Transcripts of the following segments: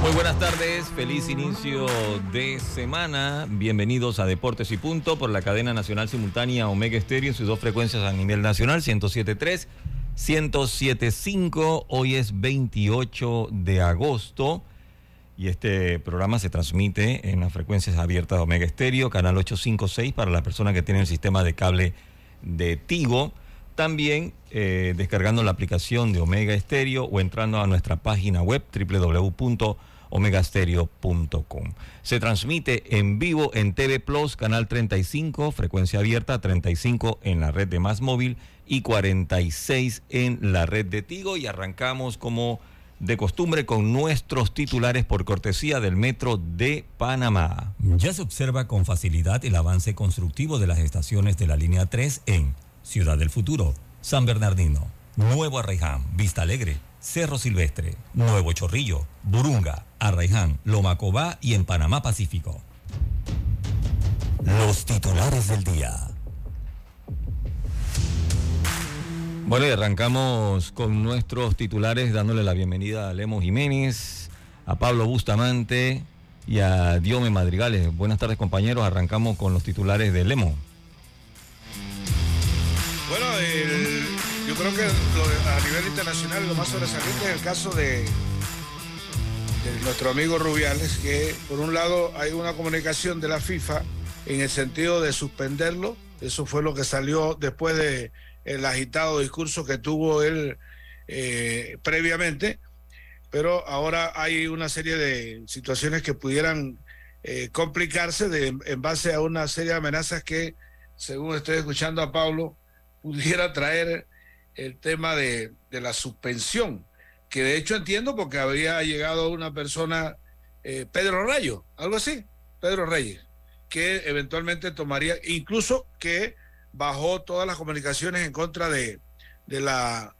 Muy buenas tardes, feliz inicio de semana. Bienvenidos a Deportes y Punto por la cadena nacional simultánea Omega Estéreo en sus dos frecuencias a nivel nacional, 107.3, 107.5. Hoy es 28 de agosto y este programa se transmite en las frecuencias abiertas de Omega Estéreo, canal 856 para las personas que tienen el sistema de cable de Tigo. También eh, descargando la aplicación de Omega Estéreo o entrando a nuestra página web www.omegastereo.com. Se transmite en vivo en TV Plus, canal 35, frecuencia abierta, 35 en la red de Más Móvil y 46 en la red de Tigo. Y arrancamos como de costumbre con nuestros titulares por cortesía del Metro de Panamá. Ya se observa con facilidad el avance constructivo de las estaciones de la línea 3 en Ciudad del Futuro, San Bernardino, Nuevo Arraiján, Vista Alegre, Cerro Silvestre, Nuevo Chorrillo, Burunga, Arraiján, Lomacobá y en Panamá Pacífico. Los titulares del día. Bueno, y arrancamos con nuestros titulares dándole la bienvenida a Lemo Jiménez, a Pablo Bustamante y a Diome Madrigales. Buenas tardes compañeros, arrancamos con los titulares de Lemo. Creo que lo, a nivel internacional lo más sobresaliente es el caso de, nuestro amigo Rubiales, que por un lado hay una comunicación de la FIFA en el sentido de suspenderlo, eso fue lo que salió después de el agitado discurso que tuvo él eh, previamente, pero ahora hay una serie de situaciones que pudieran eh, complicarse de, en base a una serie de amenazas que, según estoy escuchando a Pablo, pudiera traer el tema de, de, la suspensión, que de hecho entiendo porque había llegado una persona, eh, Pedro Rayo, algo así, Pedro Reyes, que eventualmente tomaría, incluso que bajó todas las comunicaciones en contra de, de, la,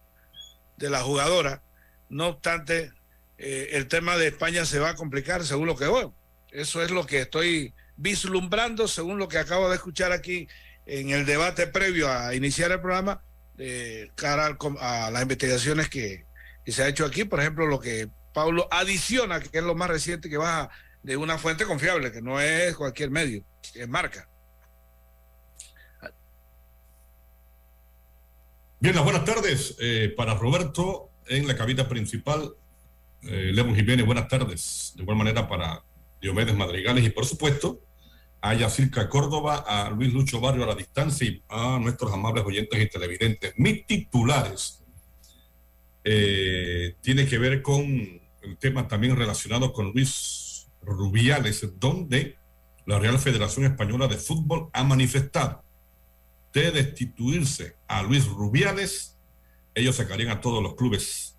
de la jugadora. No obstante, eh, el tema de España se va a complicar según lo que veo. Eso es lo que estoy vislumbrando según lo que acabo de escuchar aquí en el debate previo a iniciar el programa, eh, cara al, a las investigaciones que, se ha hecho aquí, por ejemplo, lo que Pablo adiciona, que es lo más reciente que baja de una fuente confiable, que no es cualquier medio, es marca. Bien, las buenas tardes eh, para Roberto en la cabina principal. Eh, Lemos Jiménez, buenas tardes. De igual manera para Diomedes Madrigales y por supuesto a Yacirca Córdoba, a Luis Lucho Barrio a la distancia y a nuestros amables oyentes y televidentes. Mis titulares eh, tiene que ver con el tema también relacionado con Luis Rubiales, donde la Real Federación Española de Fútbol ha manifestado de destituirse a Luis Rubiales, ellos sacarían a todos los clubes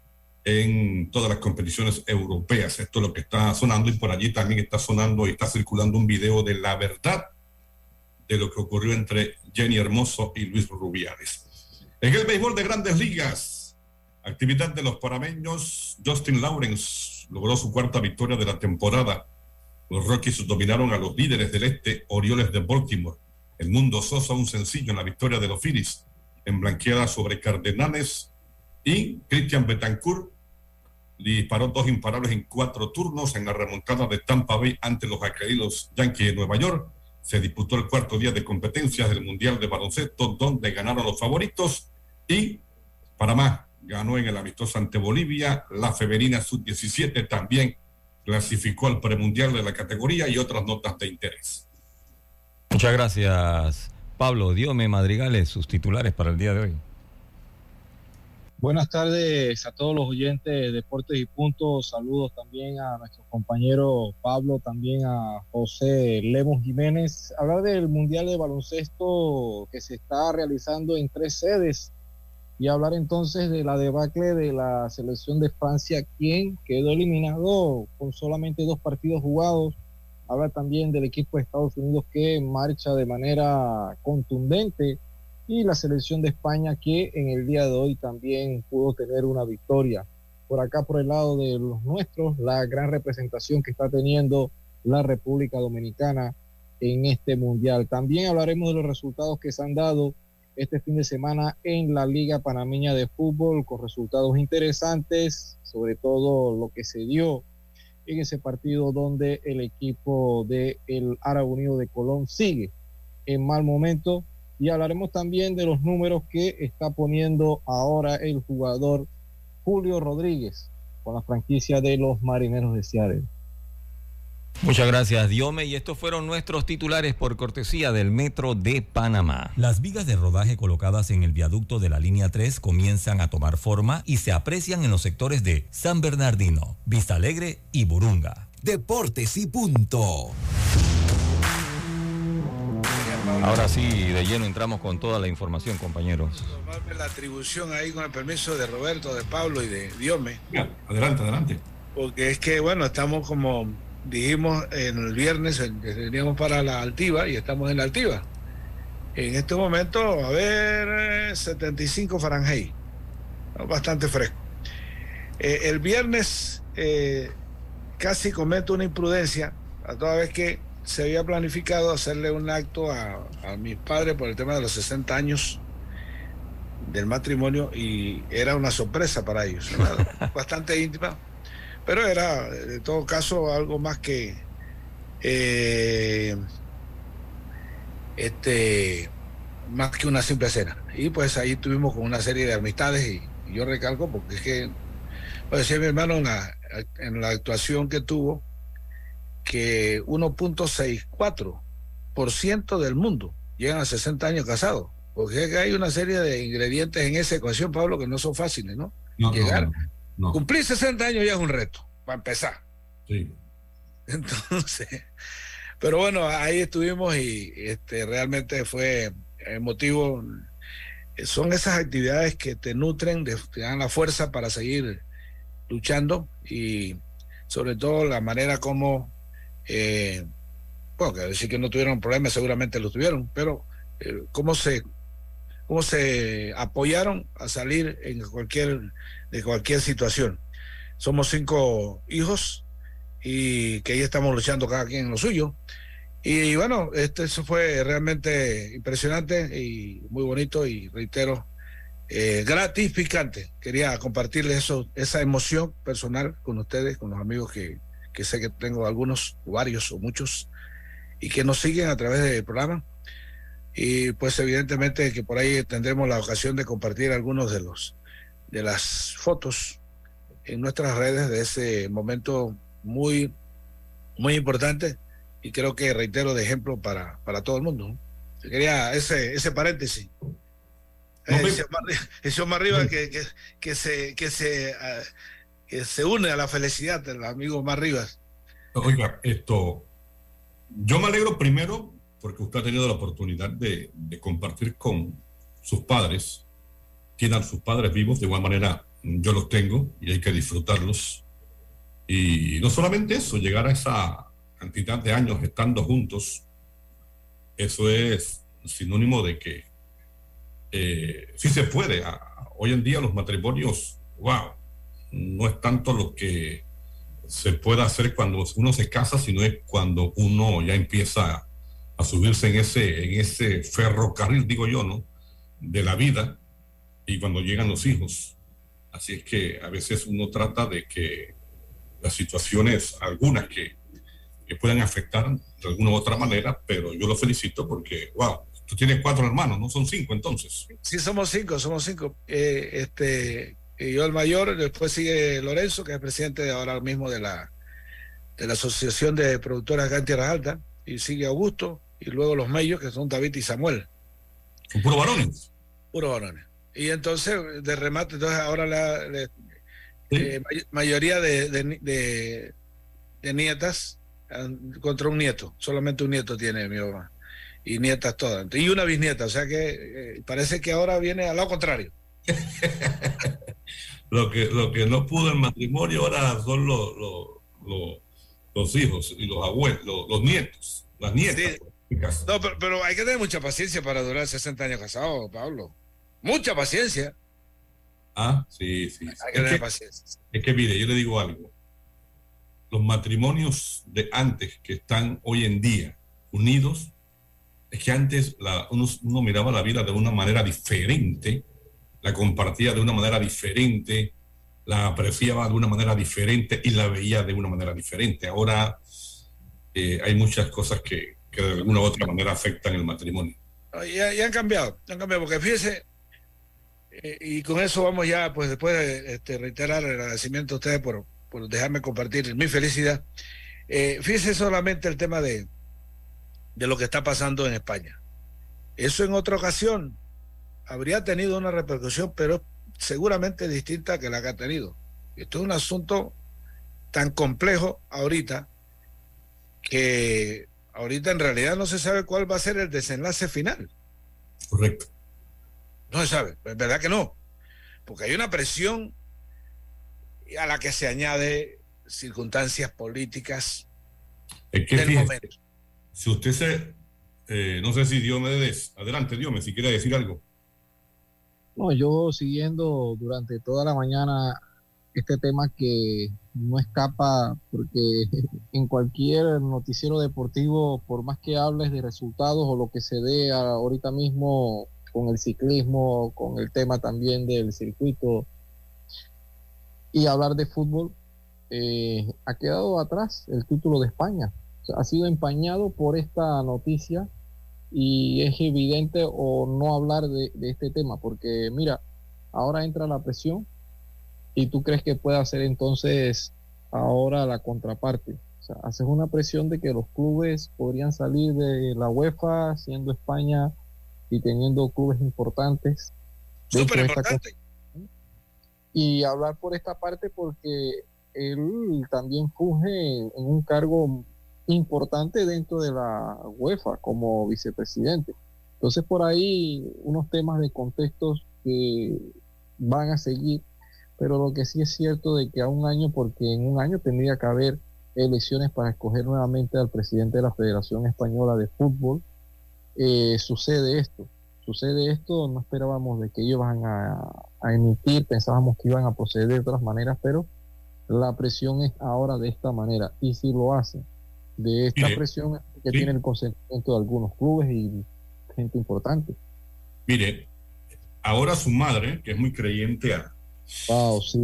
en todas las competiciones europeas. Esto es lo que está sonando y por allí también está sonando y está circulando un video de la verdad de lo que ocurrió entre Jenny Hermoso y Luis Rubiales. En el béisbol de grandes ligas, actividad de los parameños, Justin Lawrence logró su cuarta victoria de la temporada. Los Rockies dominaron a los líderes del este, Orioles de Baltimore. El mundo Sosa un sencillo en la victoria de los Phillies, en blanqueada sobre Cardenales y Christian Betancourt disparó dos imparables en cuatro turnos en la remontada de Tampa Bay ante los acreídos Yankees de Nueva York. Se disputó el cuarto día de competencias del Mundial de Baloncesto, donde ganaron los favoritos y Panamá ganó en el amistoso ante Bolivia. La femenina sub-17 también clasificó al premundial de la categoría y otras notas de interés. Muchas gracias, Pablo. Diome Madrigales, sus titulares para el día de hoy. Buenas tardes a todos los oyentes de Deportes y Puntos. Saludos también a nuestro compañero Pablo, también a José Lemos Jiménez. Hablar del Mundial de Baloncesto que se está realizando en tres sedes y hablar entonces de la debacle de la selección de Francia, quien quedó eliminado con solamente dos partidos jugados. Habla también del equipo de Estados Unidos que marcha de manera contundente y la selección de España que en el día de hoy también pudo tener una victoria. Por acá, por el lado de los nuestros, la gran representación que está teniendo la República Dominicana en este mundial. También hablaremos de los resultados que se han dado este fin de semana en la Liga Panameña de Fútbol con resultados interesantes, sobre todo lo que se dio en ese partido donde el equipo de el Árabe Unido de Colón sigue en mal momento y hablaremos también de los números que está poniendo ahora el jugador Julio Rodríguez con la franquicia de los Marineros de Seattle. Muchas gracias, Diome. Y estos fueron nuestros titulares por cortesía del Metro de Panamá. Las vigas de rodaje colocadas en el viaducto de la línea 3 comienzan a tomar forma y se aprecian en los sectores de San Bernardino, Vista Alegre y Burunga. Deportes y punto. Ahora sí, de lleno entramos con toda la información, compañeros. La atribución ahí con el permiso de Roberto, de Pablo y de Diome. Adelante, adelante. Porque es que, bueno, estamos como dijimos en el viernes, veníamos para la Altiva y estamos en la Altiva. En este momento, a ver, 75 eh, Fahrenheit, bastante fresco. Eh, el viernes eh, casi cometo una imprudencia, a toda vez que se había planificado hacerle un acto a, a mis padres por el tema de los 60 años del matrimonio y era una sorpresa para ellos, bastante íntima pero era, de todo caso, algo más que eh, este más que una simple cena. Y pues ahí tuvimos con una serie de amistades y, yo recalco porque es que, pues decía mi hermano en la, en la actuación que tuvo, que 1.64% del mundo llegan a 60 años casados. Porque es que hay una serie de ingredientes en esa ecuación, Pablo, que no son fáciles, ¿no? Llegar. Cumplir 60 años ya es un reto, para empezar. Sí. Entonces, pero bueno, ahí estuvimos y este, realmente fue emotivo. Son esas actividades que te nutren, te dan la fuerza para seguir luchando y sobre todo la manera como, eh, bueno, que decir que no tuvieron problemas, seguramente lo tuvieron, pero eh, cómo se cómo se apoyaron a salir en cualquier de cualquier situación. Somos cinco hijos y que ahí estamos luchando cada quien en lo suyo. Y, bueno, este, eso fue realmente impresionante y muy bonito y reitero, eh, gratificante. Quería compartirles eso, esa emoción personal con ustedes, con los amigos que, que sé que tengo algunos, varios o muchos, y que nos siguen a través del programa. Y pues evidentemente que por ahí tendremos la ocasión de compartir algunos de los de las fotos en nuestras redes de ese momento muy, muy importante y creo que reitero de ejemplo para, para todo el mundo. Quería ese, ese paréntesis. ese más arriba que, que, que, se, que, se, ah, que se une a la felicidad del amigo más arriba. Oiga, esto, yo me alegro primero porque usted ha tenido la oportunidad de, compartir con sus padres tienen sus padres vivos, de igual manera yo los tengo y hay que disfrutarlos. Y no solamente eso, llegar a esa cantidad de años estando juntos, eso es sinónimo de que eh, sí se puede. Hoy en día los matrimonios, wow, no es tanto lo que se puede hacer cuando uno se casa, sino es cuando uno ya empieza a subirse en ese, en ese ferrocarril, digo yo, ¿no? De la vida y cuando llegan los hijos. Así es que a veces uno trata de que las situaciones, algunas que, que puedan afectar de alguna u otra manera, pero yo lo felicito porque, wow, tú tienes cuatro hermanos, ¿no? Son cinco entonces. Sí, somos cinco, somos cinco. Eh, este, yo el mayor, después sigue Lorenzo, que es presidente ahora mismo de la, de la Asociación de Productoras acá en Tierra Alta, y sigue Augusto, y luego los medios, que son David y Samuel. Son puros varones. Puros varones. Y entonces, de remate, entonces ahora la, eh, mayoría de, de, nietas contra un nieto. Solamente un nieto tiene mi mamá. Y nietas todas. Y una bisnieta. O sea que eh, parece que ahora viene al lado contrario. lo, que, lo que no pudo en matrimonio ahora son los, los, hijos y los abuelos, los, nietos, las nietas. No, pero, hay que tener mucha paciencia para durar 60 años casado, Pablo. Mucha paciencia. Ah, sí, sí. Hay que tener paciencia. Es que, mire, yo le digo algo. Los matrimonios de antes que están hoy en día unidos, es que antes uno, uno, miraba la vida de una manera diferente, la compartía de una manera diferente, la apreciaba de una manera diferente y la veía de una manera diferente. Ahora eh, hay muchas cosas que, de alguna u otra manera afectan el matrimonio. Ya, han cambiado, han cambiado, porque fíjese, eh, y con eso vamos ya, pues después de este, reiterar el agradecimiento a ustedes por, por dejarme compartir mi felicidad. Eh, fíjese solamente el tema de, de lo que está pasando en España. Eso en otra ocasión habría tenido una repercusión, pero seguramente distinta que la que ha tenido. Esto es un asunto tan complejo ahorita que ahorita en realidad no se sabe cuál va a ser el desenlace final. Correcto. No se sabe, es verdad que no, porque hay una presión a la que se añade circunstancias políticas del momento. Si usted se, eh, no sé si Dios me des, adelante Dios, si quiere decir algo. No, yo siguiendo durante toda la mañana este tema que no escapa porque en cualquier noticiero deportivo, por más que hables de resultados o lo que se dé ahorita mismo con el ciclismo, con el tema también del circuito y hablar de fútbol, eh, ha quedado atrás el título de España. ha sido empañado por esta noticia y es evidente o no hablar de, de este tema, porque mira, ahora entra la presión y tú crees que puede hacer entonces ahora la contraparte. O sea, haces una presión de que los clubes podrían salir de la UEFA siendo España y teniendo clubes importantes. Súper importante. Y hablar por esta parte porque él también funge en un cargo importante dentro de la UEFA como vicepresidente. Entonces por ahí unos temas de contextos que van a seguir pero lo que sí es cierto de que a un año, porque en un año tendría que haber elecciones para escoger nuevamente al presidente de la Federación Española de Fútbol, eh, sucede esto. Sucede esto, no esperábamos de que ellos van a, emitir, pensábamos que iban a proceder de otras maneras, pero la presión es ahora de esta manera. Y si lo hacen de esta presión que tiene el consentimiento de algunos clubes y gente importante. Mire, ahora su madre, que es muy creyente a, Wow, sí.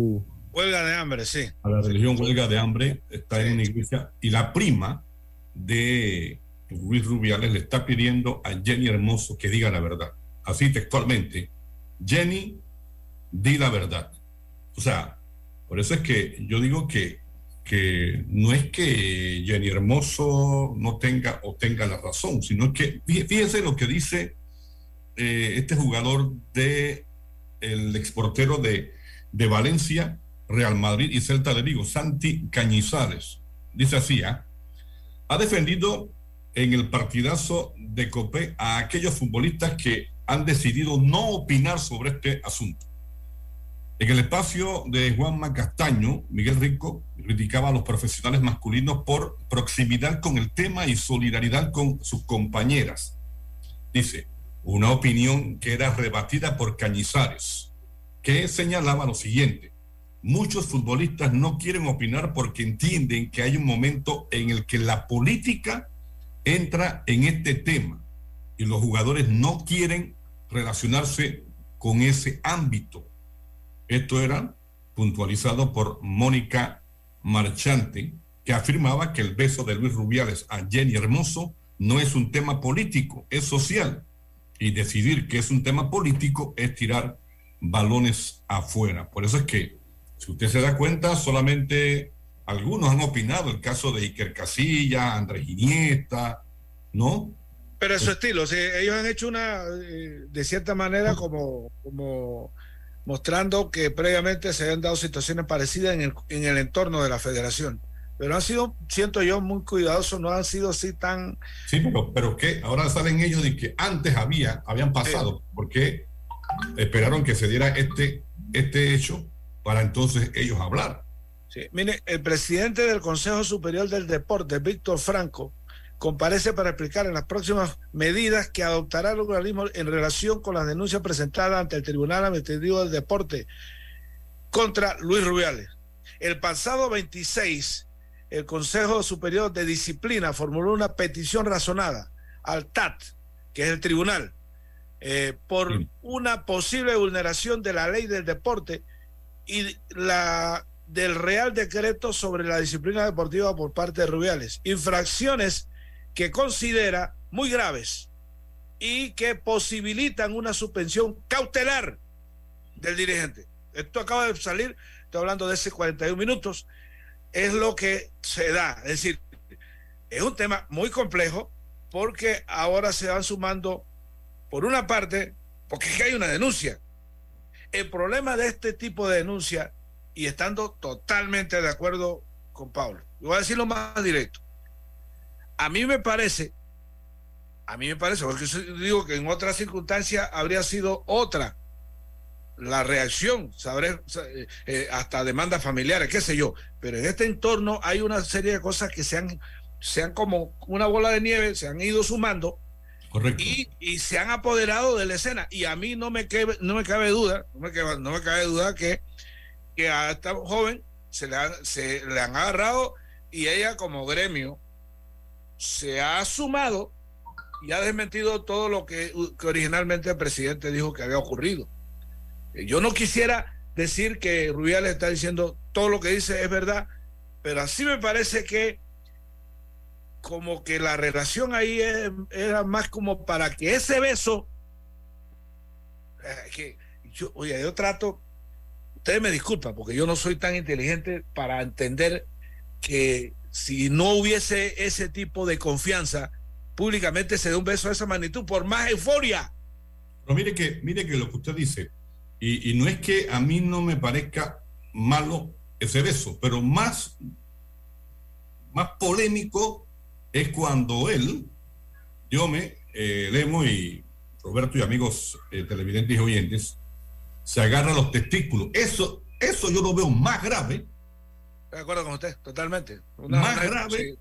Huelga de hambre, sí. A la religión huelga de hambre está en una iglesia y la prima de Luis Rubiales le está pidiendo a Jenny Hermoso que diga la verdad. Así textualmente, Jenny, di la verdad. O sea, por eso es que yo digo que, que no es que Jenny Hermoso no tenga o tenga la razón, sino que fíjese lo que dice eh, este jugador de el exportero de de Valencia, Real Madrid y Celta de Vigo, Santi Cañizares. Dice así, ¿ah? ha defendido en el partidazo de Copé a aquellos futbolistas que han decidido no opinar sobre este asunto. En el espacio de Juan Castaño, Miguel Rico criticaba a los profesionales masculinos por proximidad con el tema y solidaridad con sus compañeras. Dice, una opinión que era rebatida por Cañizares que señalaba lo siguiente. Muchos futbolistas no quieren opinar porque entienden que hay un momento en el que la política entra en este tema y los jugadores no quieren relacionarse con ese ámbito. Esto era puntualizado por Mónica Marchante, que afirmaba que el beso de Luis Rubiales a Jenny Hermoso no es un tema político, es social. Y decidir que es un tema político es tirar balones afuera. Por eso es que, si usted se da cuenta, solamente algunos han opinado, el caso de Iker Casilla, Andrés Iniesta, ¿no? Pero es su estilo, ellos han hecho una, eh, de cierta manera, como, como mostrando que previamente se habían dado situaciones parecidas en el, en el entorno de la federación. Pero han sido, siento yo, muy cuidadosos, no han sido así tan... Sí, pero, pero que ahora salen ellos de que antes había, habían pasado, porque esperaron que se diera este, este hecho para entonces ellos hablar. Sí, mire, el presidente del Consejo Superior del Deporte, Víctor Franco, comparece para explicar en las próximas medidas que adoptará el organismo en relación con las denuncias presentadas ante el Tribunal Administrativo del Deporte contra Luis Rubiales. El pasado 26, el Consejo Superior de Disciplina formuló una petición razonada al TAT, que es el tribunal, eh, por una posible vulneración de la ley del deporte y la del Real Decreto sobre la disciplina deportiva por parte de Rubiales. Infracciones que considera muy graves y que posibilitan una suspensión cautelar del dirigente. Esto acaba de salir, estoy hablando de ese 41 minutos, es lo que se da. Es decir, es un tema muy complejo porque ahora se van sumando, por una parte, porque es que hay una denuncia. El problema de este tipo de denuncia, y estando totalmente de acuerdo con Pablo, voy a decirlo más directo, a mí me parece, a mí me parece, porque yo digo que en otras circunstancias habría sido otra la reacción, sabré, eh, eh, hasta demandas familiares, qué sé yo, pero en este entorno hay una serie de cosas que se han, se han como una bola de nieve, se han ido sumando Y, y, se han apoderado de la escena. Y a mí no me, cabe, no me cabe duda, no me cabe, no me cabe duda que, que a esta joven se le, se le han agarrado y ella como gremio se ha sumado y ha desmentido todo lo que, originalmente el presidente dijo que había ocurrido. Eh, yo no quisiera decir que Rubiales está diciendo todo lo que dice es verdad, pero así me parece que como que la relación ahí era más como para que ese beso, eh, que yo, oye, yo trato, ustedes me disculpan porque yo no soy tan inteligente para entender que si no hubiese ese tipo de confianza, públicamente se dé un beso de esa magnitud, por más euforia. Pero mire que, mire que lo que usted dice, y, no es que a mí no me parezca malo ese beso, pero más, más polémico es cuando él, yo me, eh, Lemo y Roberto y amigos eh, televidentes y oyentes, se agarra los testículos. Eso, eso yo lo veo más grave de acuerdo con usted, totalmente. Más grave,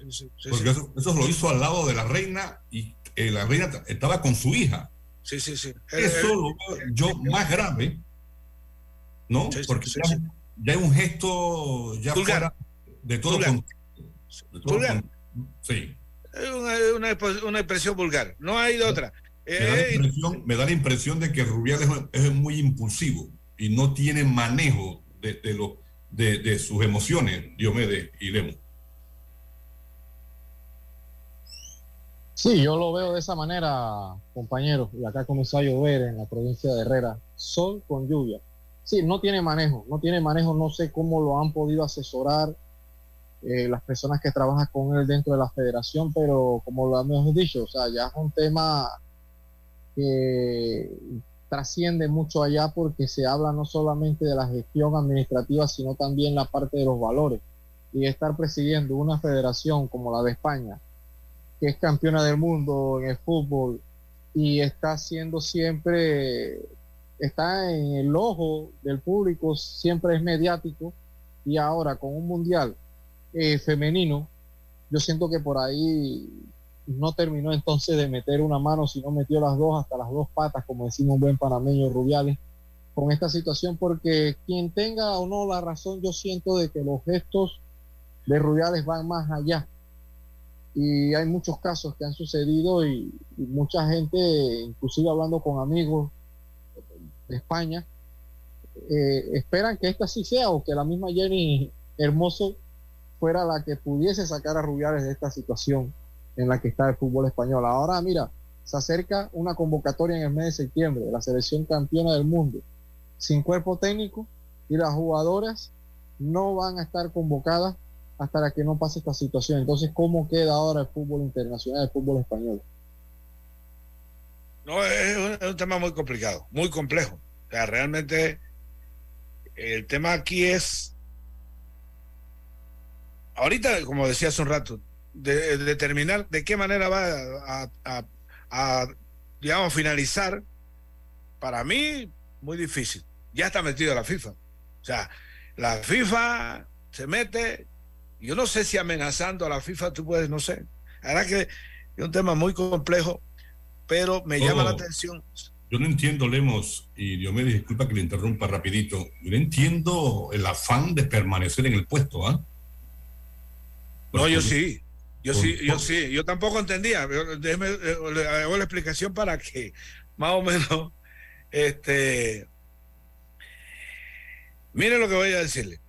porque eso, lo hizo al lado de la reina y eh, la reina estaba con su hija. Sí, sí, sí. Eso lo yo más grave, ¿no? porque ya, hay un gesto ya fuera de todo vulgar. Sí. Es una, una, expresión vulgar, no hay de otra. Me, da eh, me, da la impresión de que Rubiales es, muy impulsivo y no tiene manejo de, de, lo, de, sus emociones, Diomedes y Lemo. Sí, yo lo veo de esa manera, compañeros. Y acá comenzó a llover en la provincia de Herrera. Sol con lluvia. Sí, no tiene manejo, no tiene manejo, no sé cómo lo han podido asesorar eh, las personas que trabajan con él dentro de la federación, pero como lo hemos dicho, o sea, ya es un tema que trasciende mucho allá porque se habla no solamente de la gestión administrativa, sino también la parte de los valores. Y estar presidiendo una federación como la de España, que es campeona del mundo en el fútbol y está siendo siempre, está en el ojo del público, siempre es mediático y ahora con un mundial eh, femenino, yo siento que por ahí no terminó entonces de meter una mano, sino metió las dos hasta las dos patas, como decimos un buen panameño Rubiales, con esta situación, porque quien tenga o no la razón, yo siento de que los gestos de Rubiales van más allá. Y hay muchos casos que han sucedido y, mucha gente, inclusive hablando con amigos de España, eh, esperan que esta sí sea o que la misma Jenny Hermoso fuera la que pudiese sacar a Rubiales de esta situación en la que está el fútbol español. Ahora, mira, se acerca una convocatoria en el mes de septiembre de la selección campeona del mundo, sin cuerpo técnico, y las jugadoras no van a estar convocadas hasta que no pase esta situación. Entonces, ¿cómo queda ahora el fútbol internacional, el fútbol español? No, es un, tema muy complicado, muy complejo. O sea, realmente el tema aquí es, ahorita, como decía hace un rato, de, determinar de qué manera va a, digamos, finalizar, para mí, muy difícil. Ya está metido la FIFA. O sea, la FIFA se mete, yo no sé si amenazando a la FIFA tú puedes, no sé. La verdad que es un tema muy complejo, pero me llama la oh. atención. Yo no entiendo, Lemos, y Dios me disculpa que le interrumpa rapidito, yo no entiendo el afán de permanecer en el puesto, ¿ah? No, yo sí. Yo sí, yo sí, yo tampoco entendía. Déjeme, eh, le hago la explicación para que más o menos, este, mire lo que voy a decirle.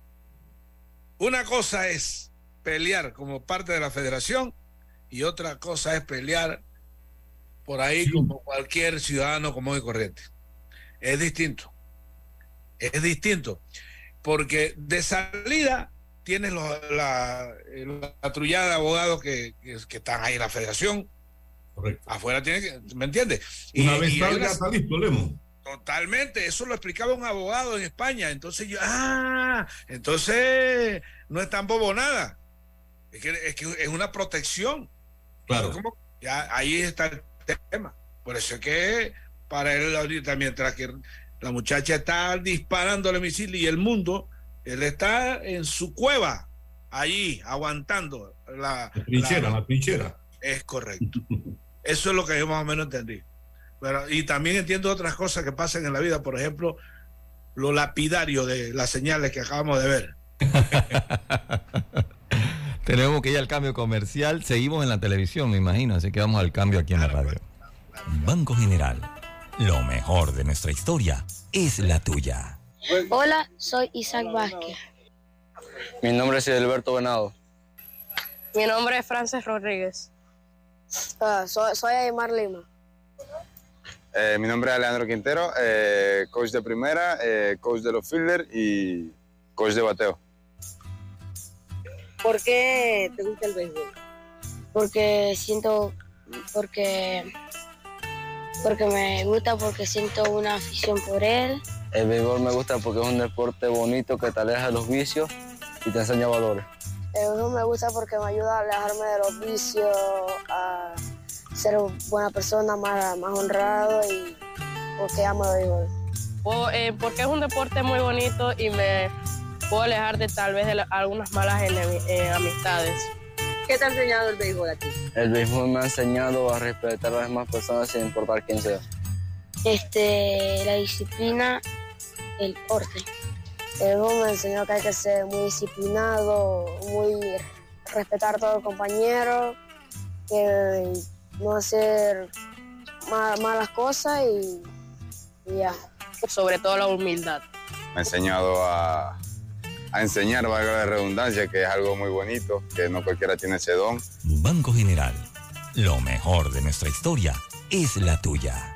Una cosa es pelear como parte de la federación y otra cosa es pelear por ahí como cualquier ciudadano común y corriente. Es distinto. Es distinto. Porque de salida tienes la, la, trullada de abogados que, están ahí en la federación. Correcto. Afuera tiene que, ¿me entiendes? Una vez salga, está listo, Totalmente, eso lo explicaba un abogado en España. Entonces yo, ah, entonces no es tan bobo nada. Es que es, que es una protección. Claro. Ya, ahí está el tema. Por eso es que para él ahorita, mientras que la muchacha está disparando el misil y el mundo él está en su cueva, allí, aguantando la, trinchera, la, trinchera. Es correcto. Eso es lo que yo más o menos entendí. Pero, y también entiendo otras cosas que pasan en la vida, por ejemplo, lo lapidario de las señales que acabamos de ver. Tenemos que ir al cambio comercial. Seguimos en la televisión, me imagino, así que vamos al cambio aquí en la radio. Banco General. Lo mejor de nuestra historia es la tuya. Hola, soy Isaac Vázquez. Mi nombre es Alberto Venado. Mi nombre es Francis Rodríguez. Ah, soy, soy Aymar Lima. Eh, mi nombre es Alejandro Quintero, eh, coach de primera, eh, coach de los fielders y coach de bateo. ¿Por qué te gusta el béisbol? Porque siento, porque, porque me gusta, porque siento una afición por él el béisbol me gusta porque es un deporte bonito que te aleja de los vicios y te enseña valores. El béisbol me gusta porque me ayuda a alejarme de los vicios, a ser buena persona, más, más honrado y porque amo el béisbol. Eh, porque es un deporte muy bonito y me puedo alejar de tal vez de algunas malas eh, amistades. ¿Qué te ha enseñado el béisbol a ti? El béisbol me ha enseñado a respetar a las demás personas sin importar quién sea. Este, la disciplina el orden. El me enseñó que hay que ser muy disciplinado, muy respetar a todos los compañeros, que no hacer malas cosas y, ya. Sobre todo la humildad. Me ha enseñado a, a enseñar, valga la redundancia, que es algo muy bonito, que no cualquiera tiene ese don. Banco General, lo mejor de nuestra historia es la tuya.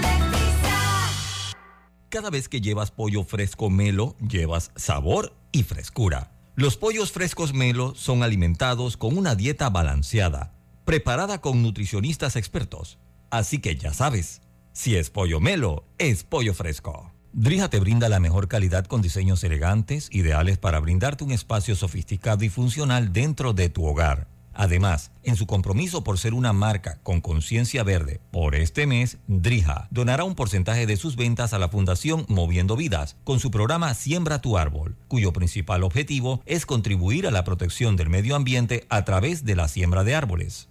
Cada vez que llevas pollo fresco Melo, llevas sabor y frescura. Los pollos frescos Melo son alimentados con una dieta balanceada, preparada con nutricionistas expertos. Así que ya sabes, si es pollo Melo, es pollo fresco. Drija te brinda la mejor calidad con diseños elegantes, ideales para brindarte un espacio sofisticado y funcional dentro de tu hogar. Además, en su compromiso por ser una marca con conciencia verde, por este mes, Drija donará un porcentaje de sus ventas a la Fundación Moviendo Vidas con su programa Siembra tu Árbol, cuyo principal objetivo es contribuir a la protección del medio ambiente a través de la siembra de árboles.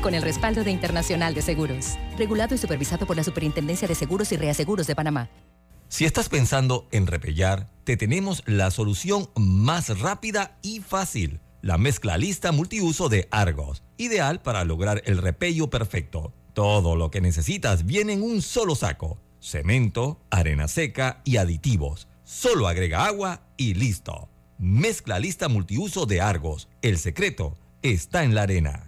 con el respaldo de Internacional de Seguros. Regulado y supervisado por la Superintendencia de Seguros y Reaseguros de Panamá. Si estás pensando en repellar, te tenemos la solución más rápida y fácil. La mezcla lista multiuso de Argos, ideal para lograr el repello perfecto. Todo lo que necesitas viene en un solo saco. Cemento, arena seca y aditivos. Solo agrega agua y listo. Mezcla lista multiuso de Argos. El secreto está en la arena.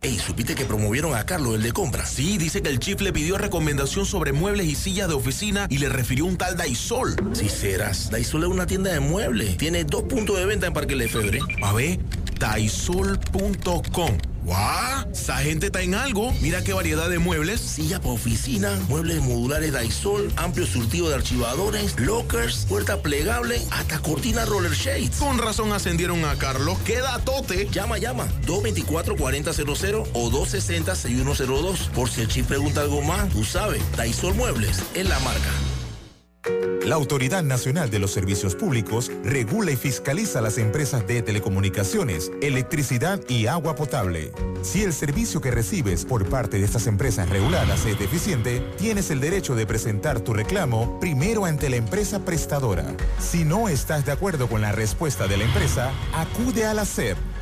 Ey, ¿supiste que promovieron a Carlos, el de compra? Sí, dice que el chief le pidió recomendación sobre muebles y sillas de oficina y le refirió un tal Daisol. Si serás, Daisol es una tienda de muebles. Tiene dos puntos de venta en Parque Lefebvre. A ver, daisol.com. ¡Guau! Esa gente está en algo. Mira qué variedad de muebles. Silla para oficina, muebles modulares Daisol, amplio surtido de archivadores, lockers, puerta plegable, hasta cortina roller shades. Con razón ascendieron a Carlos. ¡Qué tote! Llama, llama. 224-4000 o 260-6102. Por si el chip pregunta algo más, tú sabes. Daisol Muebles es la marca. La Autoridad Nacional de los Servicios Públicos regula y fiscaliza las empresas de telecomunicaciones, electricidad y agua potable. Si el servicio que recibes por parte de estas empresas reguladas es deficiente, tienes el derecho de presentar tu reclamo primero ante la empresa prestadora. Si no estás de acuerdo con la respuesta de la empresa, acude a la.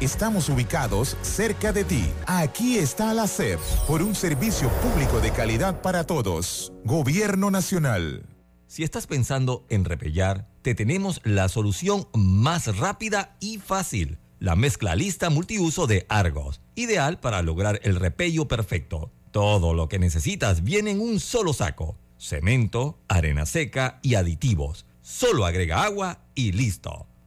Estamos ubicados cerca de ti. Aquí está la SEP, por un servicio público de calidad para todos. Gobierno Nacional. Si estás pensando en repellar, te tenemos la solución más rápida y fácil. La mezcla lista multiuso de Argos, ideal para lograr el repello perfecto. Todo lo que necesitas viene en un solo saco. Cemento, arena seca y aditivos. Solo agrega agua y listo.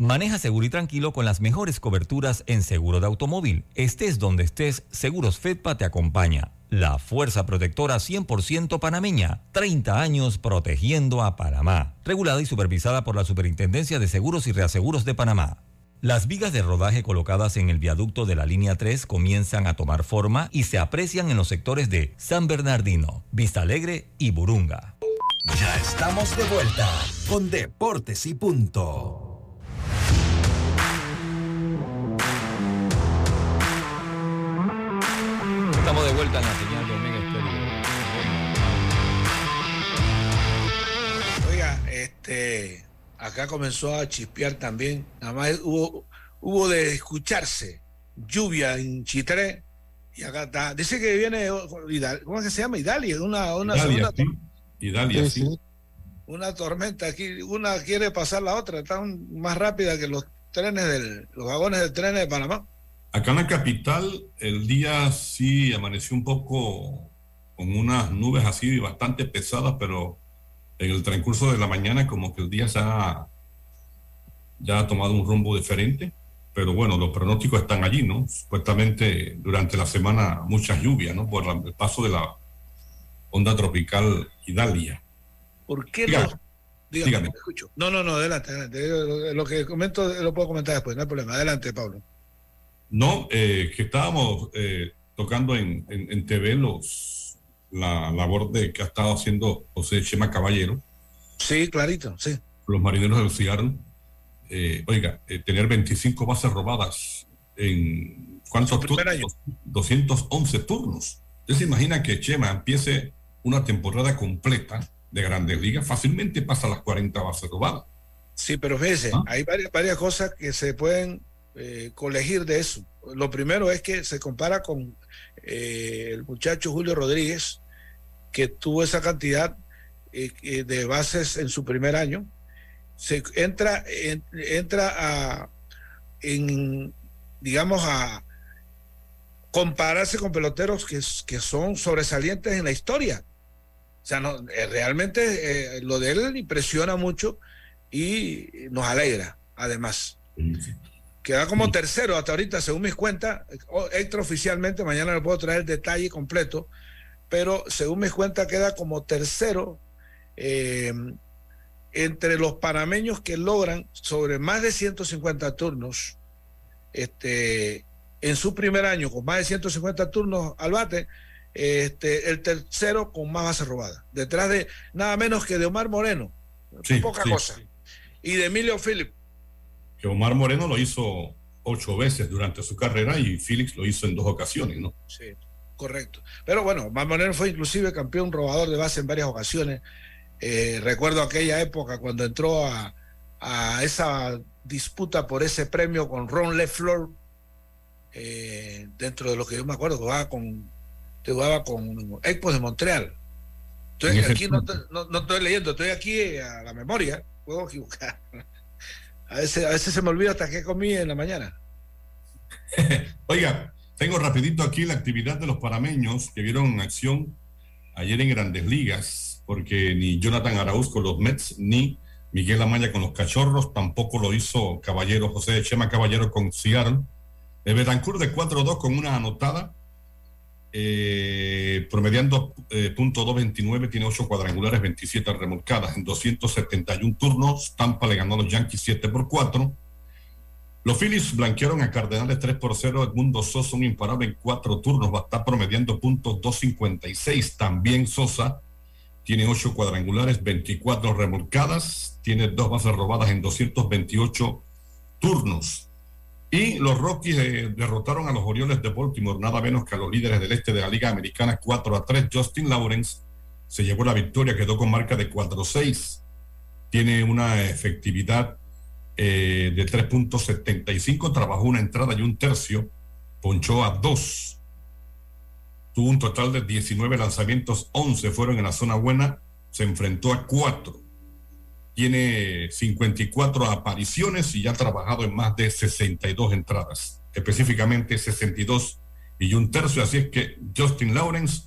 Maneja seguro y tranquilo con las mejores coberturas en seguro de automóvil. Estés donde estés, Seguros Fedpa te acompaña. La fuerza protectora 100% panameña. 30 años protegiendo a Panamá. Regulada y supervisada por la Superintendencia de Seguros y Reaseguros de Panamá. Las vigas de rodaje colocadas en el viaducto de la línea 3 comienzan a tomar forma y se aprecian en los sectores de San Bernardino, Vista Alegre y Burunga. Ya estamos de vuelta con Deportes y Punto. Vuelta en la señal de Omega Estéreo. Oiga, este, acá comenzó a chispear también. Nada más hubo, hubo de escucharse lluvia en Chitré. Y acá está. Dice que viene, ¿cómo es que se llama? Idalia, una, una Idalia, sí. Idalia, Sí, sí. sí. Una tormenta aquí, una quiere pasar la otra, está más rápida que los trenes del, los vagones del tren de Panamá. Acá en la capital el día sí amaneció un poco con unas nubes así bastante pesadas, pero en el transcurso de la mañana como que el día ha, ya ha tomado un rumbo diferente. Pero bueno, los pronósticos están allí, ¿no? Supuestamente durante la semana muchas lluvias, ¿no? Por el paso de la onda tropical Idalia. ¿Por qué Dígame. los- Dígame, Dígame. escucho. No, no, no, adelante, adelante. Lo que comento lo puedo comentar después, no hay problema. Adelante, Pablo. No, eh, que estábamos eh, tocando en, en, en TV los, la labor de que ha estado haciendo José Chema Caballero. Sí, clarito, sí. Los marineros del Cigarro. Eh, oiga, tener 25 bases robadas en ¿cuántos turnos? 211 turnos. Usted se imagina que Chema empiece una temporada completa de Grandes Ligas, fácilmente pasa las 40 bases robadas. Sí, pero fíjese, hay varias, varias cosas que se pueden eh, colegir de eso. Lo primero es que se compara con eh, el muchacho Julio Rodríguez, que tuvo esa cantidad eh, de bases en su primer año. Se entra, entra a, en, digamos, a compararse con peloteros que, que son sobresalientes en la historia. O sea, no, realmente lo de él impresiona mucho y nos alegra, además. Queda como tercero hasta ahorita, según mis cuentas, extraoficialmente, mañana le puedo traer el detalle completo, pero según mis cuentas queda como tercero eh, entre los panameños que logran sobre más de 150 turnos este, en su primer año, con más de 150 turnos al bate, este, el tercero con más bases robadas, detrás de nada menos que de Omar Moreno, poca cosa, y de Emilio Philip, que Omar Moreno lo hizo ocho veces durante su carrera y Félix lo hizo en dos ocasiones, ¿no? Sí, correcto. Pero bueno, Omar Moreno fue inclusive campeón robador de base en varias ocasiones. Eh, recuerdo aquella época cuando entró a, esa disputa por ese premio con Ron LeFleur, eh, dentro de lo que yo me acuerdo, jugaba con, jugaba con Expos de Montreal. Estoy aquí no, no, estoy leyendo, estoy aquí a la memoria, puedo equivocar. A veces, se me olvida hasta qué comí en la mañana. Oiga, tengo rapidito aquí la actividad de los parameños que vieron acción ayer en Grandes Ligas, porque ni Jonathan Arauz con los Mets, ni Miguel Amaya con los Cachorros, tampoco lo hizo Caballero, José Chema Caballero con Seattle. Betancourt de 4-2 con una anotada, eh, promediando eh, punto 229, tiene 8 cuadrangulares, 27 remolcadas en 271 turnos. Tampa le ganó a los Yankees 7 por 4. Los Phillies blanquearon a Cardenales 3 por 0. Edmundo Sosa, un imparable en 4 turnos, va a estar promediando puntos 256. También Sosa tiene 8 cuadrangulares, 24 remolcadas, tiene 2 bases robadas en 228 turnos. Y los Rockies eh, derrotaron a los Orioles de Baltimore, nada menos que a los líderes del este de la Liga Americana 4 a 3. Justin Lawrence se llevó la victoria, quedó con marca de 4-6. Tiene una efectividad eh, de 3.75, trabajó una entrada y un tercio, ponchó a 2. Tuvo un total de 19 lanzamientos, 11 fueron en la zona buena, se enfrentó a 4 tiene 54 apariciones y ya ha trabajado en más de 62 entradas, específicamente 62 y un tercio. Así es que Justin Lawrence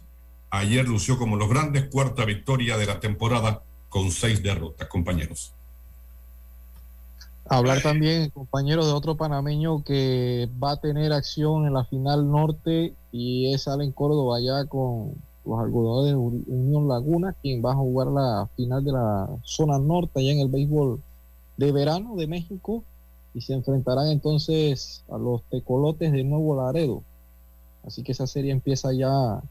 ayer lució como los grandes, cuarta victoria de la temporada con seis derrotas, compañeros. Hablar también, compañeros, de otro panameño que va a tener acción en la final norte y es Allen Córdoba ya con los algodones de Unión Laguna, quien va a jugar la final de la zona norte allá en el béisbol de verano de México y se enfrentarán entonces a los tecolotes de Nuevo Laredo. Así que esa serie empieza ya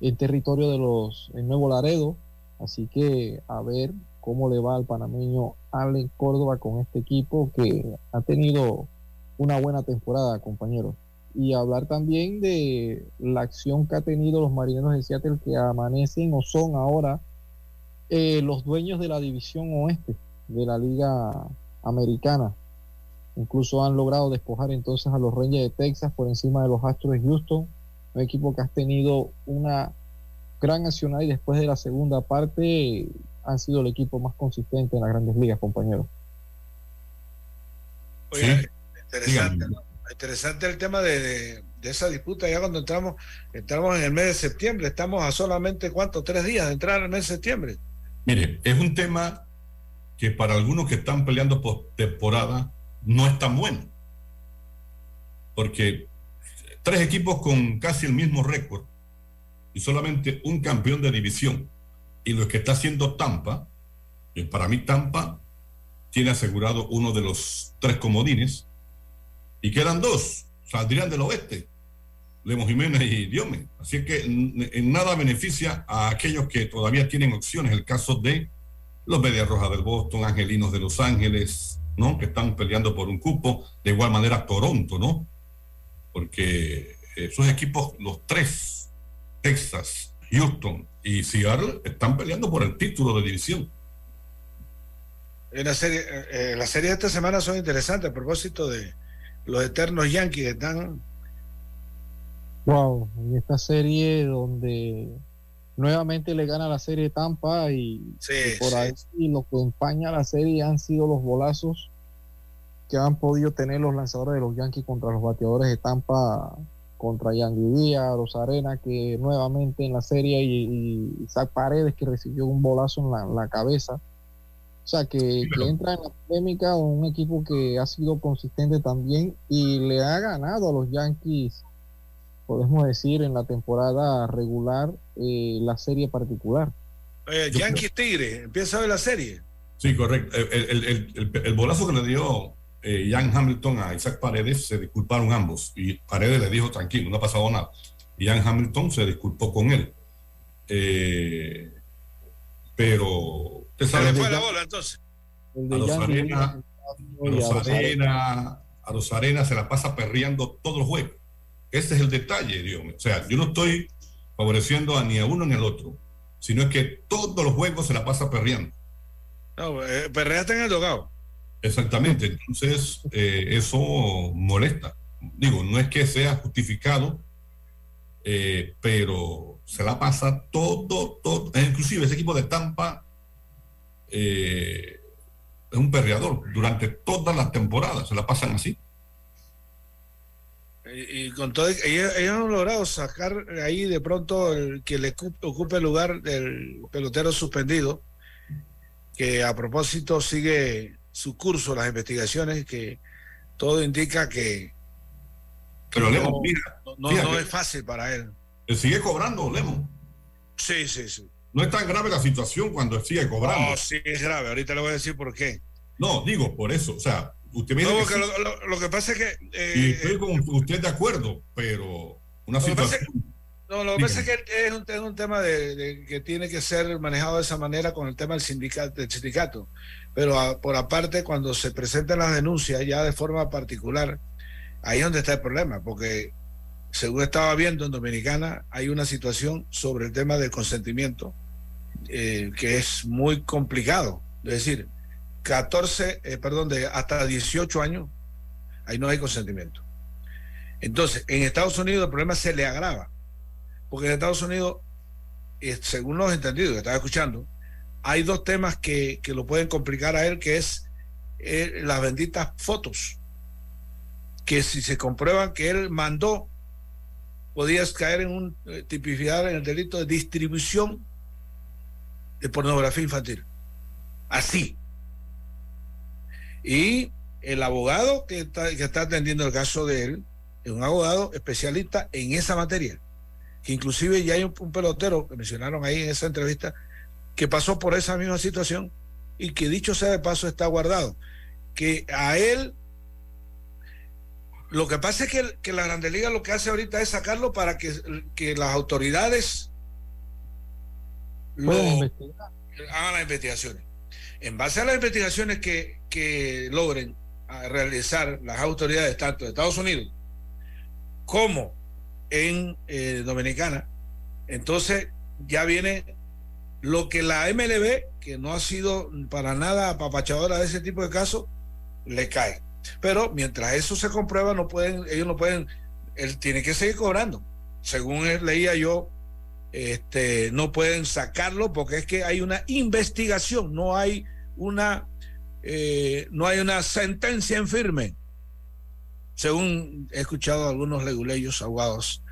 en territorio de los Nuevo Laredo. Así que a ver cómo le va al panameño Allen Córdoba con este equipo que ha tenido una buena temporada, compañeros y hablar también de la acción que ha tenido los marineros de Seattle que amanecen o son ahora eh, los dueños de la división oeste de la liga americana. Incluso han logrado despojar entonces a los Rangers de Texas por encima de los Astros de Houston, un equipo que ha tenido una gran accionar y después de la segunda parte han sido el equipo más consistente en las grandes ligas, compañeros. Oye, interesante, interesante el tema de, esa disputa ya cuando entramos, entramos en el mes de septiembre, estamos a solamente cuánto, tres días de entrar al mes de septiembre. Mire, es un tema que para algunos que están peleando por temporada no es tan bueno. Porque tres equipos con casi el mismo récord y solamente un campeón de división. Y lo que está haciendo Tampa, para mí Tampa tiene asegurado uno de los tres comodines, y quedan dos, saldrían del oeste, Lemos Jiménez y Diome. Así que en nada beneficia a aquellos que todavía tienen opciones. El caso de los Medias Rojas del Boston, Angelinos de Los Ángeles, ¿no? Que están peleando por un cupo. De igual manera Toronto, ¿no? Porque esos equipos, los tres, Texas, Houston y Seattle, están peleando por el título de división. En la serie, eh, las series de esta semana son interesantes a propósito de, los eternos Yankees están. Wow, en esta serie donde nuevamente le gana la serie Tampa y, por ahí lo que empaña la serie han sido los bolazos que han podido tener los lanzadores de los Yankees contra los bateadores de Tampa contra Yandy Díaz, Rosarena, que nuevamente en la serie, y, y Isaac Paredes, que recibió un bolazo en la, cabeza. O sea, que, entra en la polémica un equipo que ha sido consistente también y le ha ganado a los Yankees, podemos decir, en la temporada regular, eh, la serie particular. Yankees Tigre, empieza a ver la serie. Sí, correcto. El, el, el, bolazo que le dio eh, Jan Hamilton a Isaac Paredes, se disculparon ambos y Paredes le dijo tranquilo, no ha pasado nada. Y Jan Hamilton se disculpó con él. Eh, pero ¿te sabe fue la bola entonces? A Rosarena, a Rosarena, se la pasa perreando todos los juegos. Ese es el detalle, Dios mío. O sea, yo no estoy favoreciendo a ni a uno ni al otro, sino es que todos los juegos se la pasa perreando. No, eh, perrea está en el dogado. Exactamente, entonces eh, eso molesta. Digo, no es que sea justificado, eh, pero se la pasa todo, todo, inclusive ese equipo de Tampa eh, es un perreador durante todas las temporadas, se la pasan así. Y, con todo, ellos, han logrado sacar ahí de pronto el que le ocupe el lugar del pelotero suspendido, que a propósito sigue su curso, las investigaciones, que todo indica que, Pero no, no, es fácil para él. Sigue cobrando, Lemon. Sí, sí, sí. No es tan grave la situación cuando sigue cobrando. No, sí es grave. Ahorita le voy a decir por qué. No, digo, por eso. O sea, usted me no, que lo, que pasa es que... Eh, y estoy con usted de acuerdo, pero una situación... No, lo que pasa es que es un, es un tema de, que tiene que ser manejado de esa manera con el tema del sindicato. Del sindicato. Pero por aparte, cuando se presentan las denuncias ya de forma particular, ahí es donde está el problema, porque según estaba viendo en Dominicana, hay una situación sobre el tema del consentimiento eh, que es muy complicado. Es decir, 14, eh, perdón, de hasta 18 años, ahí no hay consentimiento. Entonces, en Estados Unidos el problema se le agrava, porque en Estados Unidos, eh, según los entendidos que estaba escuchando, hay dos temas que, lo pueden complicar a él, que es las benditas fotos, que si se comprueban que él mandó, podías caer en un tipificar en el delito de distribución de pornografía infantil. Así. Y el abogado que está, que está atendiendo el caso de él es un abogado especialista en esa materia, que inclusive ya hay un pelotero que mencionaron ahí en esa entrevista, que pasó por esa misma situación y que dicho sea de paso está guardado. Que a él, lo que pasa es que, la Grande Liga lo que hace ahorita es sacarlo para que, las autoridades hagan las investigaciones. En base a las investigaciones que, logren realizar las autoridades tanto de Estados Unidos como en eh, Dominicana, entonces ya viene lo que la MLB, que no ha sido para nada apapachadora de ese tipo de casos, le cae. Pero mientras eso se comprueba, no pueden, ellos no pueden, él tiene que seguir cobrando. Según leía yo, este, no pueden sacarlo porque es que hay una investigación, no hay una, eh, no hay una sentencia en firme. Según he escuchado a algunos leguleyos abogados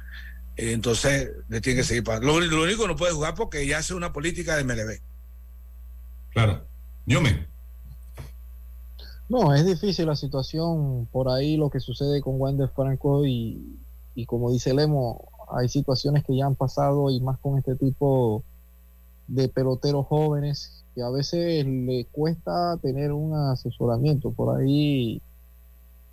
entonces le tiene que seguir pagando. Lo, único que no puede jugar porque ya hace una política de MLB. Claro. Yo me. No, es difícil la situación por ahí, lo que sucede con Wender Franco y, y como dice Lemo, hay situaciones que ya han pasado y más con este tipo de peloteros jóvenes que a veces le cuesta tener un asesoramiento. Por ahí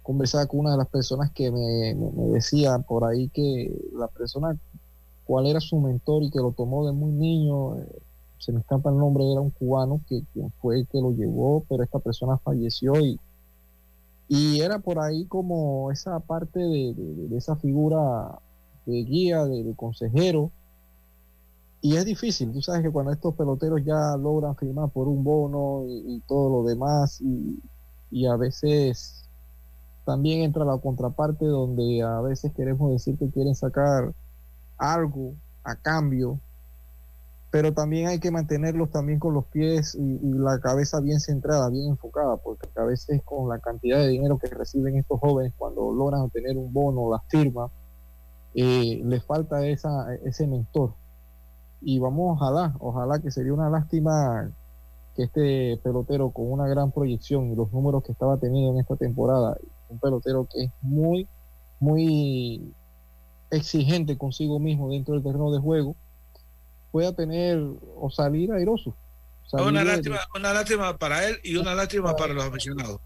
conversaba con una de las personas que me, decía por ahí que la persona, cuál era su mentor y que lo tomó de muy niño, eh, se me escapa el nombre, era un cubano que, fue el que lo llevó, pero esta persona falleció y, y era por ahí como esa parte de, esa figura de guía, de, consejero. Y es difícil, tú sabes que cuando estos peloteros ya logran firmar por un bono y, todo lo demás, y, y a veces también entra la contraparte donde a veces queremos decir que quieren sacar algo a cambio, pero también hay que mantenerlos también con los pies y, la cabeza bien centrada, bien enfocada, porque a veces con la cantidad de dinero que reciben estos jóvenes cuando logran obtener un bono, la firma, eh, les falta esa, ese mentor. Y vamos, ojalá, ojalá que sería una lástima que este pelotero con una gran proyección y los números que estaba teniendo en esta temporada, un pelotero que es muy, muy exigente consigo mismo dentro del terreno de juego, pueda tener o salir airoso. una, lástima, una lástima para él y una lástima para los aficionados.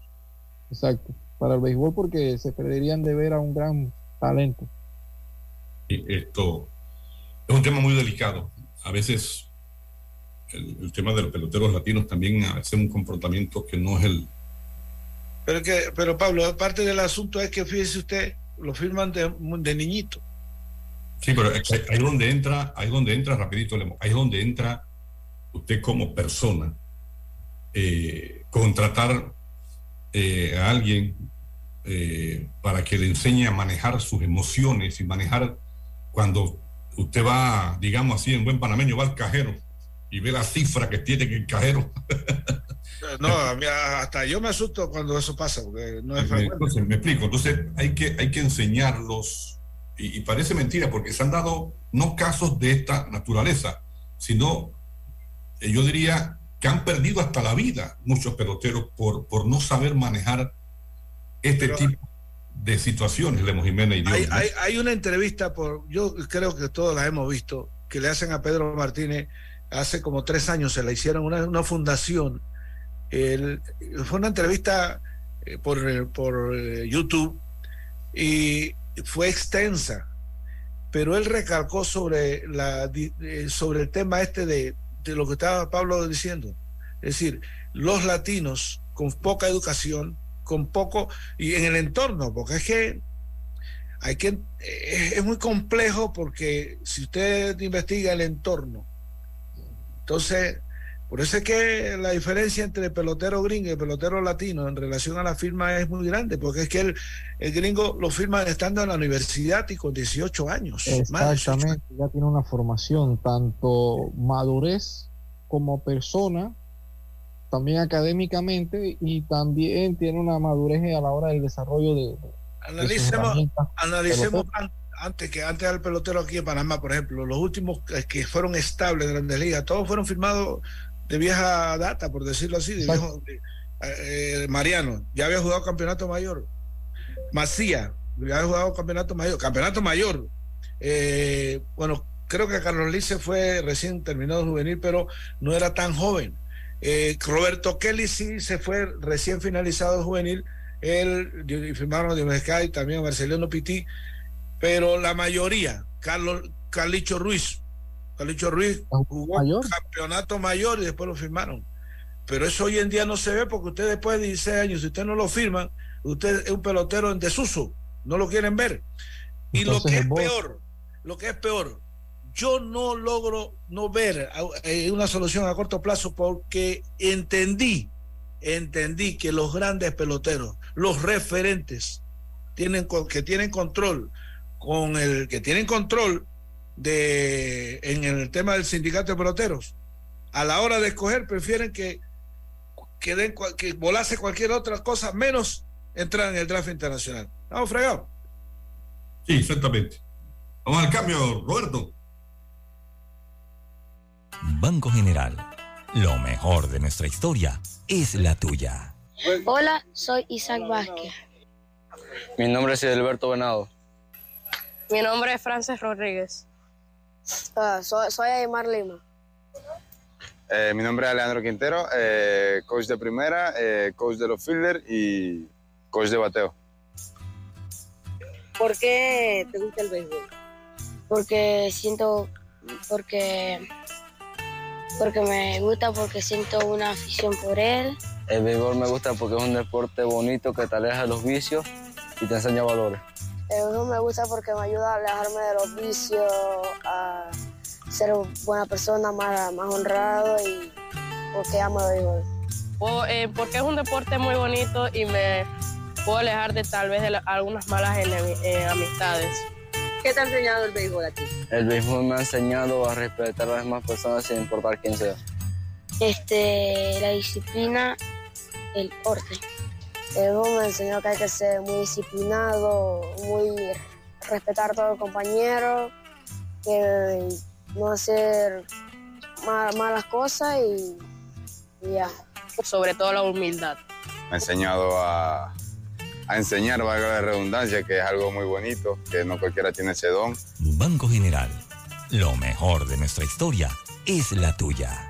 Exacto, para el béisbol porque se perderían de ver a un gran talento. Esto es un tema muy delicado. A veces el, tema de los peloteros latinos también hace un comportamiento que no es el... Pero, que, pero Pablo, parte del asunto es que fíjese usted, lo firman de, de niñito. Sí, pero ahí es donde entra, ahí donde entra, rapidito, ahí es donde entra usted como persona, eh, contratar eh, a alguien eh, para que le enseñe a manejar sus emociones y manejar cuando usted va, digamos así, en buen panameño, va al cajero y ve la cifra que tiene en el cajero. no, hasta yo me asusto cuando eso pasa, porque no es Entonces, me explico, entonces hay que, hay que enseñarlos y, parece mentira porque se han dado no casos de esta naturaleza, sino eh, yo diría que han perdido hasta la vida muchos peloteros por, por no saber manejar este tipo de situaciones, Lemos Jiménez y hay, hay, una entrevista, por yo creo que todos la hemos visto, que le hacen a Pedro Martínez hace como tres años, se la hicieron una, una fundación. fue una entrevista eh, por, por eh, YouTube y fue extensa, pero él recalcó sobre, la, eh, sobre el tema este de, de lo que estaba Pablo diciendo. Es decir, los latinos con poca educación, con poco, y en el entorno, porque es que hay que, es, muy complejo porque si usted investiga el entorno, entonces por eso es que la diferencia entre el pelotero gringo y el pelotero latino en relación a la firma es muy grande, porque es que el, el gringo lo firma estando en la universidad y con 18 años. Exactamente, ya tiene una formación, tanto madurez como persona, también académicamente, y también tiene una madurez a la hora del desarrollo de... Analicemos, analicemos antes que antes del pelotero aquí en Panamá, por ejemplo, los últimos que fueron estables de Grandes Ligas, todos fueron firmados de vieja data, por decirlo así, de viejo, eh, Mariano, ya había jugado campeonato mayor. Macía, ya había jugado campeonato mayor, campeonato mayor. Eh, bueno, creo que Carlos Lice fue recién terminado juvenil, pero no era tan joven. Eh, Roberto Kelly sí se fue recién finalizado juvenil. Él firmaron de y también Marcelino Pití, pero la mayoría, Carlos Carlicho Ruiz, Carlicho Ruiz jugó campeonato mayor y después lo firmaron. Pero eso hoy en día no se ve porque usted después de 16 años, si usted no lo firma, usted es un pelotero en desuso, no lo quieren ver. Y lo que es peor, lo que es peor, yo no logro no ver eh, una solución a corto plazo porque entendí, entendí que los grandes peloteros, los referentes, tienen, que tienen control, con el que tienen control de, en el tema del sindicato de peloteros, a la hora de escoger prefieren que, que, den, que volase cualquier otra cosa menos entrar en el draft internacional. Vamos fregado. Sí, exactamente. Vamos al cambio, Roberto. Banco General. Lo mejor de nuestra historia es la tuya. Hola, soy Isaac Vázquez. Mi nombre es Alberto Venado. Mi nombre es Frances Rodríguez. Ah, soy, soy Aymar Lima. Eh, mi nombre es Alejandro Quintero, eh, coach de primera, eh, coach de los fielders y coach de bateo. ¿Por qué te gusta el béisbol? Porque siento, porque, porque me gusta, porque siento una afición por él. El béisbol me gusta porque es un deporte bonito que te aleja de los vicios y te enseña valores. El me gusta porque me ayuda a alejarme de los vicios, a ser buena persona, más, más honrado y porque amo el béisbol. Eh, porque es un deporte muy bonito y me puedo alejar de tal vez de algunas malas eh, amistades. ¿Qué te ha enseñado el béisbol a ti? El béisbol me ha enseñado a respetar a las demás personas sin importar quién sea. Este, la disciplina, el orden. El béisbol me enseñó que hay que ser muy disciplinado, muy respetar a todos los compañeros, que no hacer malas cosas y, ya. Sobre todo la humildad. Me ha enseñado a, a enseñar, valga la redundancia, que es algo muy bonito, que no cualquiera tiene ese don. Banco General, lo mejor de nuestra historia es la tuya.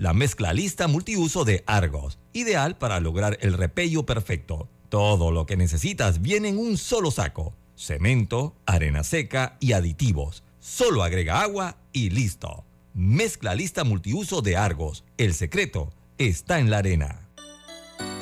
la mezcla lista multiuso de Argos, ideal para lograr el repello perfecto. Todo lo que necesitas viene en un solo saco. Cemento, arena seca y aditivos. Solo agrega agua y listo. Mezcla lista multiuso de Argos. El secreto está en la arena.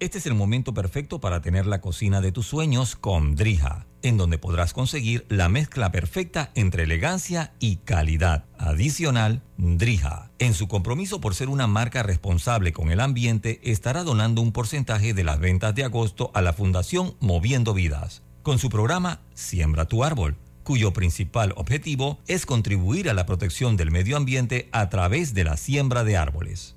Este es el momento perfecto para tener la cocina de tus sueños con Drija, en donde podrás conseguir la mezcla perfecta entre elegancia y calidad. Adicional, Drija, en su compromiso por ser una marca responsable con el ambiente, estará donando un porcentaje de las ventas de agosto a la Fundación Moviendo Vidas, con su programa Siembra tu árbol cuyo principal objetivo es contribuir a la protección del medio ambiente a través de la siembra de árboles.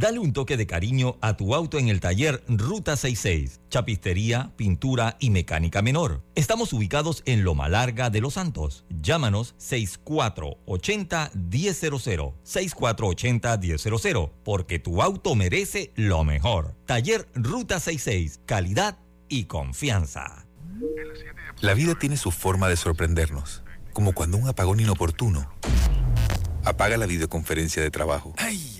Dale un toque de cariño a tu auto en el taller Ruta 66, chapistería, pintura y mecánica menor. Estamos ubicados en Loma Larga de Los Santos. Llámanos 6480-1000, 6480-1000, porque tu auto merece lo mejor. Taller Ruta 66, calidad y confianza. La vida tiene su forma de sorprendernos, como cuando un apagón inoportuno apaga la videoconferencia de trabajo. ¡Ay!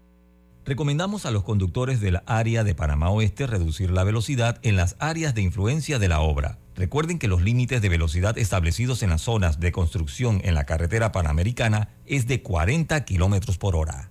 Recomendamos a los conductores del área de Panamá Oeste reducir la velocidad en las áreas de influencia de la obra. Recuerden que los límites de velocidad establecidos en las zonas de construcción en la carretera panamericana es de 40 kilómetros por hora.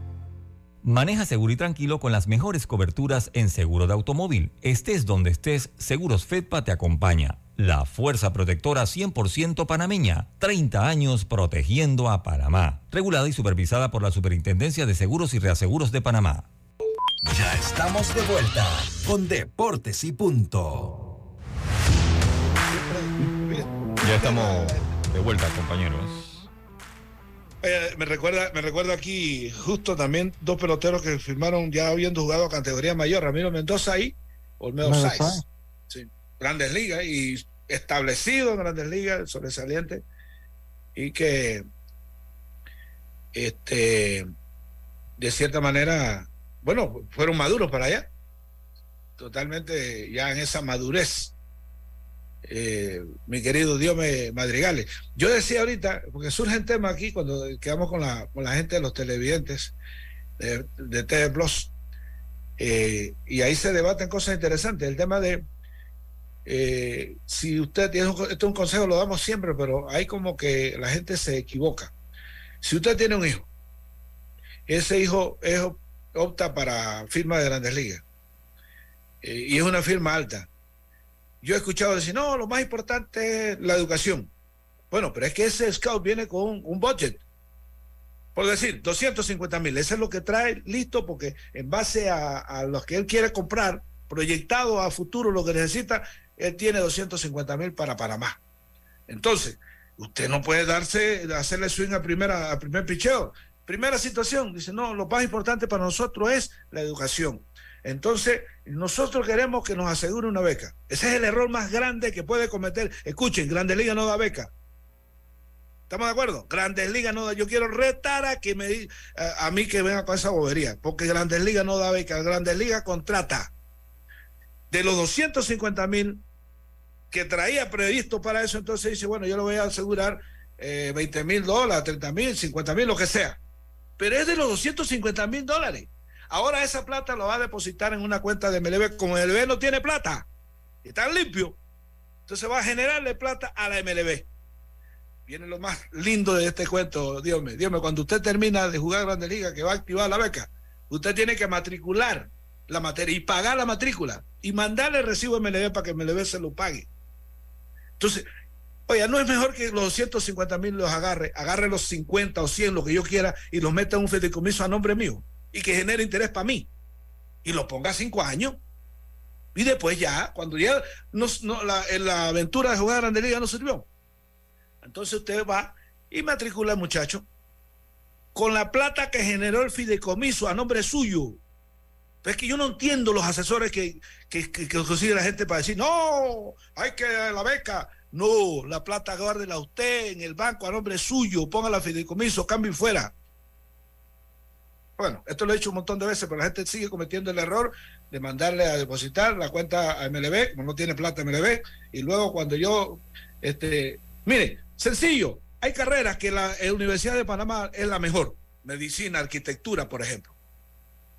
Maneja seguro y tranquilo con las mejores coberturas en seguro de automóvil. Estés donde estés, Seguros Fedpa te acompaña. La fuerza protectora 100% panameña. 30 años protegiendo a Panamá. Regulada y supervisada por la Superintendencia de Seguros y Reaseguros de Panamá. Ya estamos de vuelta con Deportes y Punto. Ya estamos de vuelta, compañeros. Me recuerda, me recuerda aquí justo también dos peloteros que firmaron ya habiendo jugado a categoría mayor, Ramiro Mendoza y Olmedo Sáez. Sí, grandes ligas y establecido en grandes ligas, sobresaliente, y que este de cierta manera, bueno, fueron maduros para allá, totalmente ya en esa madurez eh, mi querido Dios me madrigales. Yo decía ahorita, porque surge el tema aquí cuando quedamos con la, con la gente de los televidentes de, de TV Plus, eh, y ahí se debaten cosas interesantes. El tema de eh, si usted tiene un, consejo, lo damos siempre, pero hay como que la gente se equivoca. Si usted tiene un hijo, ese hijo opta para firma de grandes ligas y es una firma alta yo he escuchado decir, no, lo más importante es la educación. Bueno, pero es que ese scout viene con un, budget. Por decir, 250 mil. Ese es lo que trae listo porque en base a, a los que él quiere comprar, proyectado a futuro lo que necesita, él tiene 250 mil para Panamá. Entonces, usted no puede darse, hacerle swing a, primera, a primer picheo. Primera situación, dice, no, lo más importante para nosotros es la educación. Entonces, nosotros queremos que nos asegure una beca. Ese es el error más grande que puede cometer. Escuchen, Grandes Ligas no da beca. ¿Estamos de acuerdo? Grandes Ligas no da. Yo quiero retar a que me a, a mí que venga con esa bobería, porque Grandes Ligas no da beca. Grandes Ligas contrata. De los 250 mil que traía previsto para eso, entonces dice, bueno, yo le voy a asegurar 20 eh, mil dólares, 30 mil, 50 mil, lo que sea. Pero es de los 250 mil dólares. Ahora esa plata lo va a depositar en una cuenta de MLB. Como MLB no tiene plata, y está limpio, entonces va a generarle plata a la MLB. Viene lo más lindo de este cuento, Dios mío. Dios mío, cuando usted termina de jugar Grande Liga, que va a activar la beca, usted tiene que matricular la materia y pagar la matrícula y mandarle el recibo a MLB para que MLB se lo pague. Entonces, oye, no es mejor que los 150 mil los agarre, agarre los 50 o 100, lo que yo quiera, y los meta en un fideicomiso a nombre mío y que genere interés para mí. Y lo ponga cinco años. Y después ya, cuando ya no, la, aventura de jugar a Grande Liga no sirvió. Entonces usted va y matricula al muchacho con la plata que generó el fideicomiso a nombre suyo. Es que yo no entiendo los asesores que, que, que, consigue la gente para decir, no, hay que la beca. No, la plata guárdela usted en el banco a nombre suyo, ponga la fideicomiso, cambie fuera. Bueno, esto lo he dicho un montón de veces, pero la gente sigue cometiendo el error de mandarle a depositar la cuenta a MLB, como no tiene plata MLB, y luego cuando yo, este, mire, sencillo, hay carreras que la, Universidad de Panamá es la mejor, medicina, arquitectura, por ejemplo.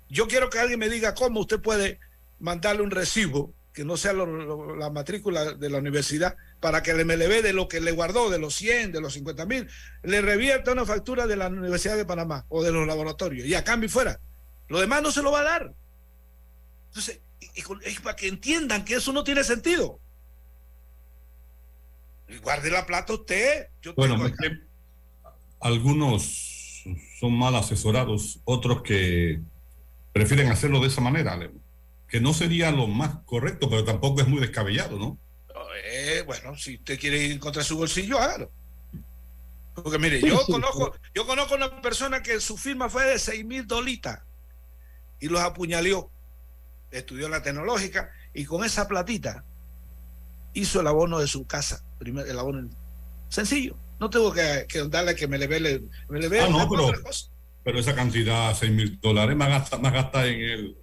Yo quiero que alguien me diga cómo usted puede mandarle un recibo que no sea la matrícula de la universidad, para que el MLB de lo que le guardó, de los 100, de los 50 mil, le revierta una factura de la Universidad de Panamá o de los laboratorios y a cambio fuera. Lo demás no se lo va a dar. Entonces, es para que entiendan que eso no tiene sentido. guarde la plata usted. bueno, algunos son mal asesorados, otros que prefieren hacerlo de esa manera que no sería lo más correcto, pero tampoco es muy descabellado, ¿no? Eh, bueno, si usted quiere ir contra su bolsillo, hágalo. Porque mire, yo conozco, yo conozco una persona que su firma fue de 6 mil dolitas y los apuñaleó. Estudió la tecnológica y con esa platita hizo el abono de su casa. Primer, el abono sencillo. No tengo que, darle que me le ve, me le ah, no, pero, pero, esa cantidad, 6 mil dólares, más gasta, más gasta en el.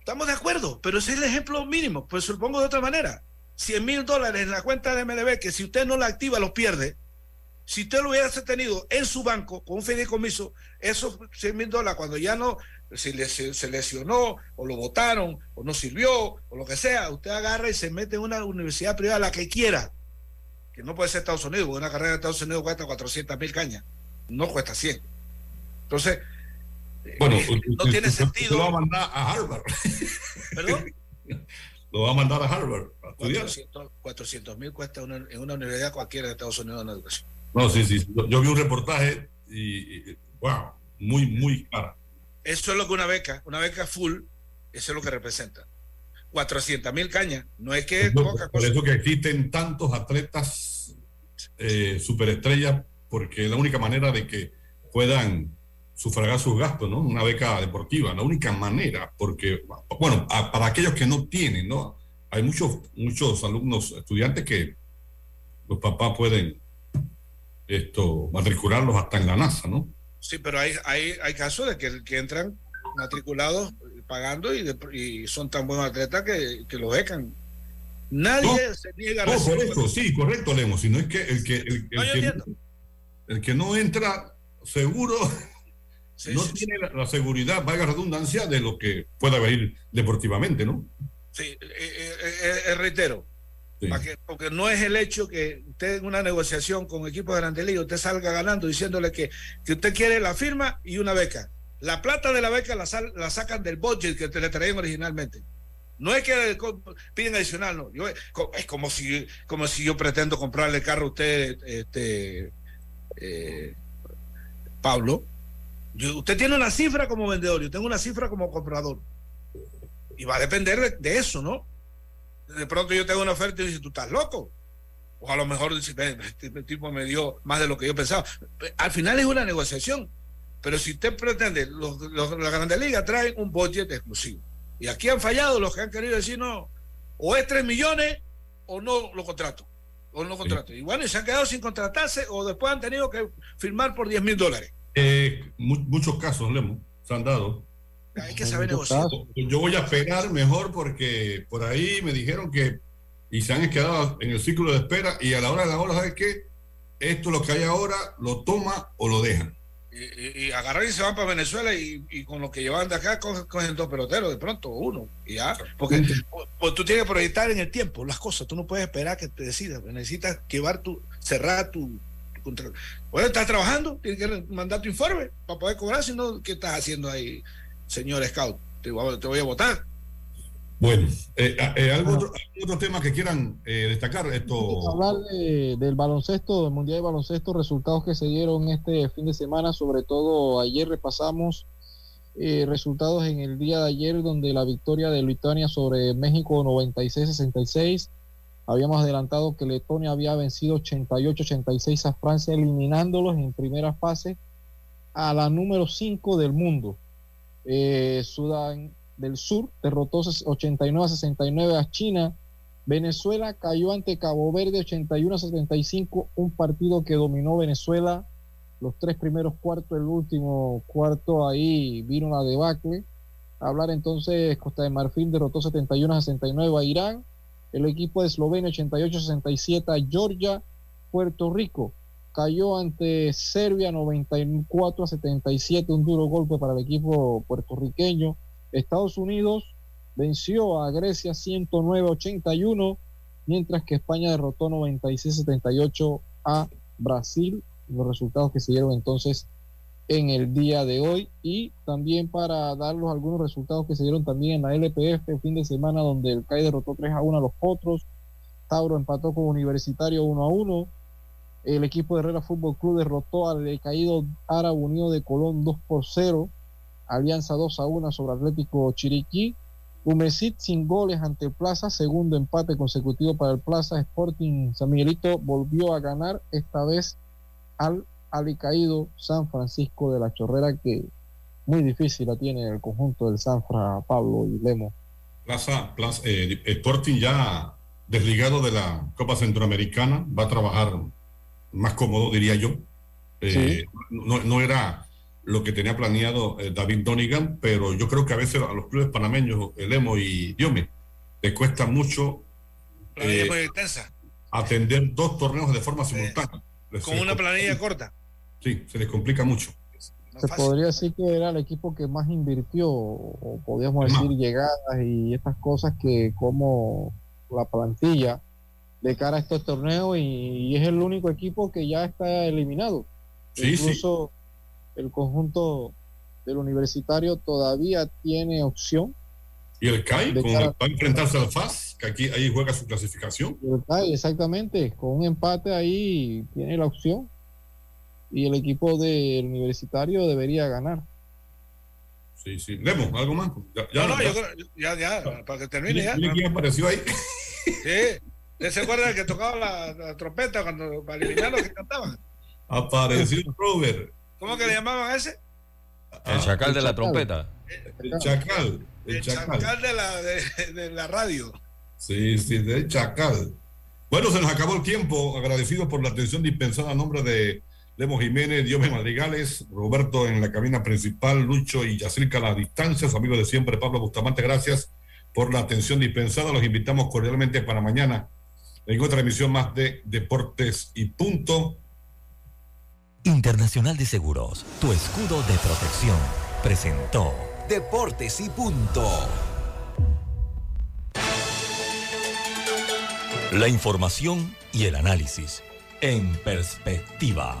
Estamos de acuerdo, pero ese es el ejemplo mínimo. Pues lo pongo de otra manera. 100 mil dólares en la cuenta de MLB, que si usted no la activa, los pierde. Si usted lo hubiese tenido en su banco con un fideicomiso, esos 100 mil dólares, cuando ya no se, se, lesionó, o lo votaron, o no sirvió, o lo que sea, usted agarra y se mete en una universidad privada, la que quiera, que no puede ser Estados Unidos, porque una carrera de Estados Unidos cuesta 400 mil cañas, no cuesta 100. Entonces, bueno, no tiene sentido. Lo va a mandar a Harvard. ¿Perdón? lo va a mandar a Harvard. 400 mil cuesta en una universidad cualquiera de Estados Unidos una educación. No, sí, sí. Yo vi un reportaje y, wow, muy, muy cara. Eso es lo que una beca, una beca full, eso es lo que representa. 400 mil cañas, no es que por, por eso que existen tantos atletas eh, superestrellas porque es la única manera de que puedan sufragar sus gastos, ¿no? Una beca deportiva, la única manera, porque, bueno, para aquellos que no tienen, ¿no? Hay muchos, muchos alumnos, estudiantes que los papás pueden esto, matricularlos hasta en la NASA, ¿no? Sí, pero hay, hay, hay casos de que, que entran matriculados pagando y, y, son tan buenos atletas que, que lo becan. Nadie se niega a No, correcto, sí, correcto, Lemos. Si no es que el que, el, el no, que, el que no entra seguro sí, no sí, tiene sí. La, seguridad, valga redundancia, de lo que pueda venir deportivamente, ¿no? Sí, eh, eh, eh, reitero, que, porque no es el hecho que usted en una negociación con equipos de Grande Liga, usted salga ganando diciéndole que, que usted quiere la firma y una beca. La plata de la beca la, sal, la sacan del budget que te le traían originalmente. No es que piden adicional, no. Yo, es como si, como si yo pretendo comprarle carro a usted, este, eh, Pablo. Yo, usted tiene una cifra como vendedor, yo tengo una cifra como comprador. Y va a depender de, de eso, ¿no? De pronto yo tengo una oferta y dice, tú estás loco. O a lo mejor dice, este tipo me dio más de lo que yo pensaba. Al final es una negociación. Pero si usted pretende, los, los, la Grande Liga traen un budget exclusivo. Y aquí han fallado los que han querido decir, no, o es 3 millones o no lo contrato. O no lo contrato. Sí. Y bueno, y se han quedado sin contratarse o después han tenido que firmar por 10 mil dólares. Eh, mu muchos casos, Lemo, se han dado. Hay que saber negociar. Yo voy a esperar mejor porque por ahí me dijeron que y se han quedado en el ciclo de espera y a la hora de la hora, ¿sabes qué? Esto lo que hay ahora lo toma o lo dejan. Y, y, agarran y se van para Venezuela y, y, con lo que llevan de acá cogen, cogen dos peloteros de pronto uno y ya porque pues, tú tienes que proyectar en el tiempo las cosas tú no puedes esperar que te decidas necesitas llevar tu cerrar tu contrato bueno estás trabajando tienes que mandar tu informe para poder cobrar si no qué estás haciendo ahí señor scout te voy a, te voy a votar bueno, eh, eh, ¿algún, otro, ¿algún, otro, tema que quieran eh, destacar? Esto... Hablar de, del baloncesto, del Mundial de Baloncesto, resultados que se dieron este fin de semana, sobre todo ayer repasamos eh, resultados en el día de ayer, donde la victoria de Lituania sobre México 96-66. Habíamos adelantado que Letonia había vencido 88-86 a Francia, eliminándolos en primera fase a la número 5 del mundo. Sudán del Sur derrotó 89 a 69 a China. Venezuela cayó ante Cabo Verde 81 a 75, un partido que dominó Venezuela los tres primeros cuartos, el último cuarto ahí vino una debacle. Hablar entonces, Costa de Marfil derrotó 71 a 69 a Irán, el equipo de Eslovenia 88 a 67 a Georgia, Puerto Rico cayó ante Serbia 94 a 77, un duro golpe para el equipo puertorriqueño. Estados Unidos venció a Grecia 109-81, mientras que España derrotó 96-78 a Brasil. Los resultados que se dieron entonces en el día de hoy y también para darlos algunos resultados que se dieron también en la LPF el fin de semana donde el CAI derrotó 3 a 1 a los Potros, Tauro empató con Universitario 1 a 1, el equipo de Herrera Fútbol Club derrotó al caído Árabe Unido de Colón 2 por 0, Alianza 2 a 1 sobre Atlético Chiriquí. Humesit sin goles ante Plaza, segundo empate consecutivo para el Plaza. Sporting San Miguelito volvió a ganar, esta vez al alicaído San Francisco de la Chorrera, que muy difícil la tiene el conjunto del Sanfra, Pablo y Lemo. Plaza, Plaza eh, Sporting ya desligado de la Copa Centroamericana, va a trabajar más cómodo, diría yo. Eh, sí. no, no era lo que tenía planeado eh, David Donigan, pero yo creo que a veces a los clubes panameños, el Emo y Diome, les cuesta mucho eh, atender dos torneos de forma simultánea. Les Con una planilla corta. Sí, se les complica mucho. Se podría decir que era el equipo que más invirtió, o podríamos decir llegadas y estas cosas que como la plantilla de cara a estos torneos y, y es el único equipo que ya está eliminado. Sí, Incluso sí el conjunto del universitario todavía tiene opción. ¿Y el CAI con, cara... va a enfrentarse al FAS? Que aquí ahí juega su clasificación. El CAI, exactamente. Con un empate ahí tiene la opción. Y el equipo del universitario debería ganar. Sí, sí. Lemo, ¿algo más? Ya, ya, no, no, yo creo, ya, ya, para que termine ya. ¿Quién apareció ahí? Sí. ¿Usted se acuerda del que tocaba la, la trompeta cuando para eliminar los que cantaban? Apareció Robert. ¿Cómo que le llamaban a ese? El chacal de la trompeta. El chacal. El, El chacal. chacal de la, de, de la radio. Sí, sí, del chacal. Bueno, se nos acabó el tiempo. Agradecidos por la atención dispensada a nombre de Lemos Jiménez, Diome Madrigales, Roberto en la cabina principal, Lucho y Yacirca a las distancias, amigos de siempre, Pablo Bustamante, gracias por la atención dispensada. Los invitamos cordialmente para mañana en otra emisión más de Deportes y Punto. Internacional de Seguros, tu escudo de protección, presentó Deportes y punto. la información y el análisis en perspectiva.